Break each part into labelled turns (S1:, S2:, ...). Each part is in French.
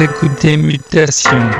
S1: Écoutez Mutation.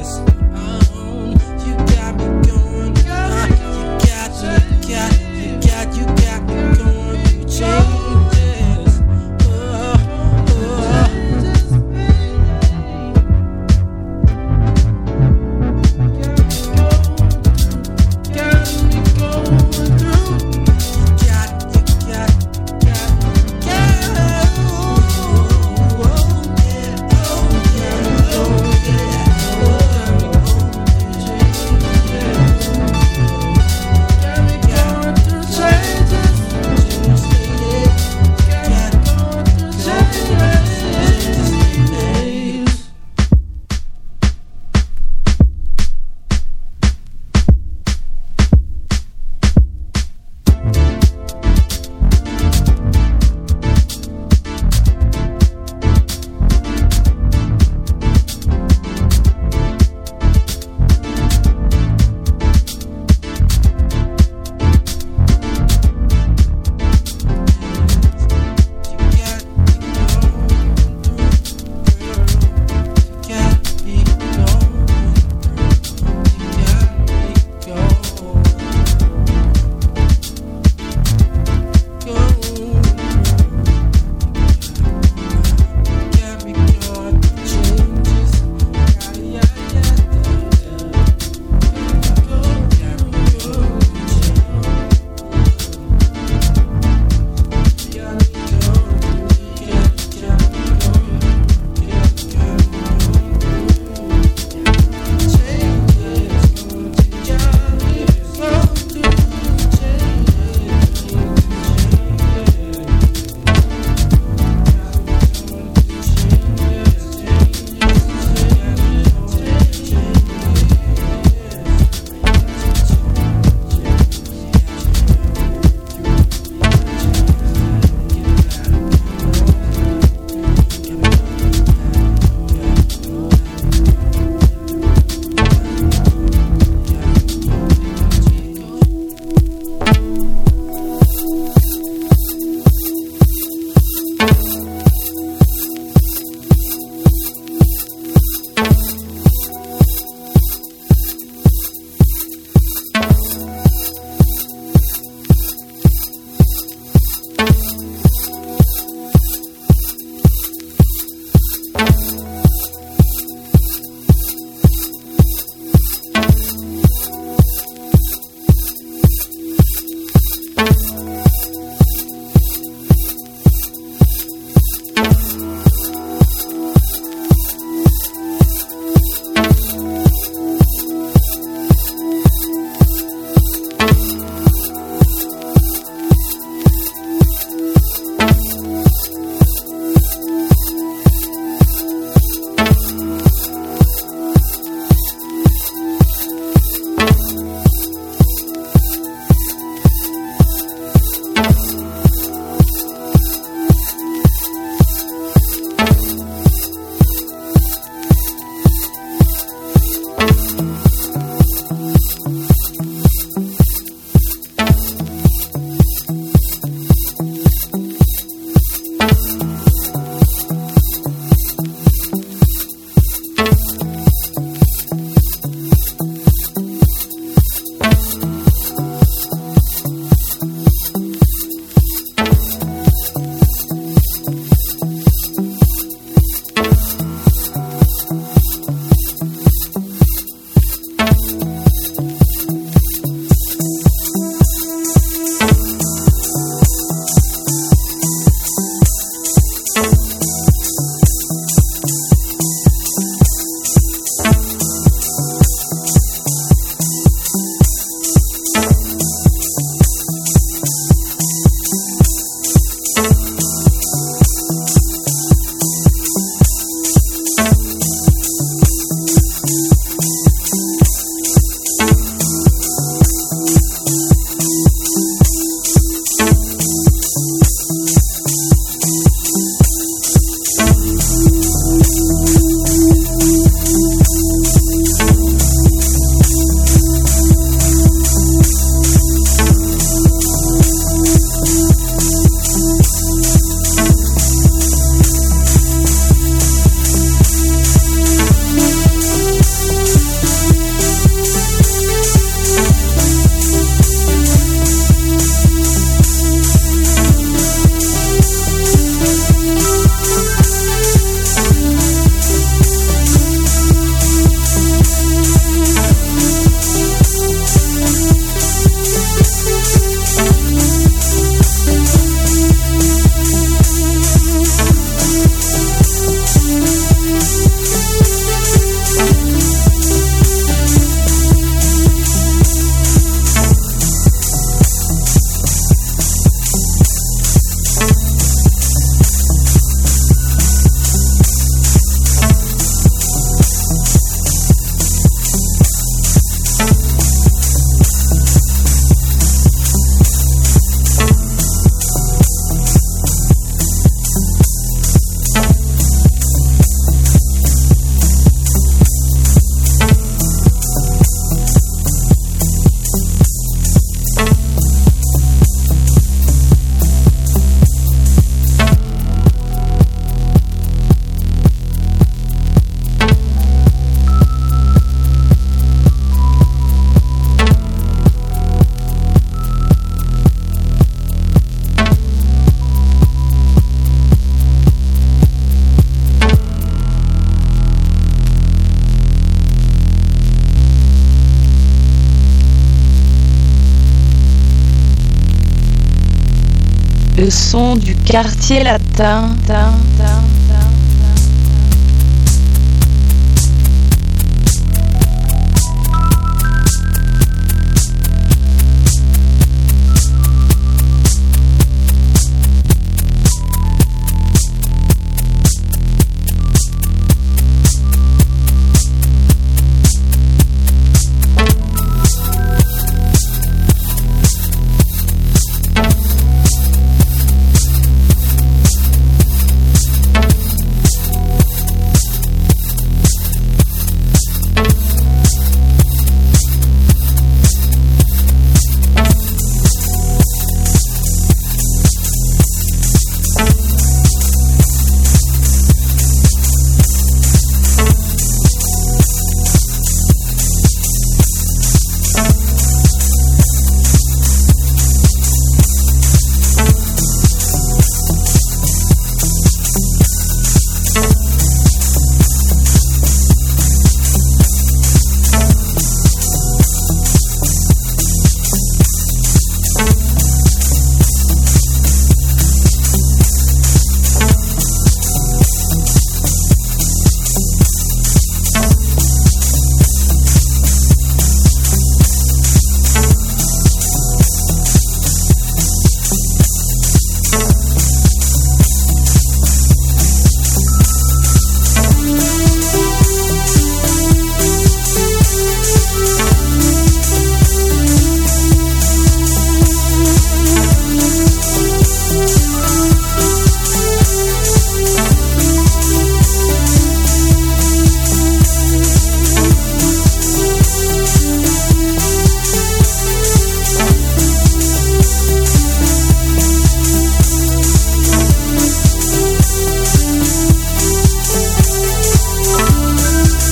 S2: this. Quartier latin.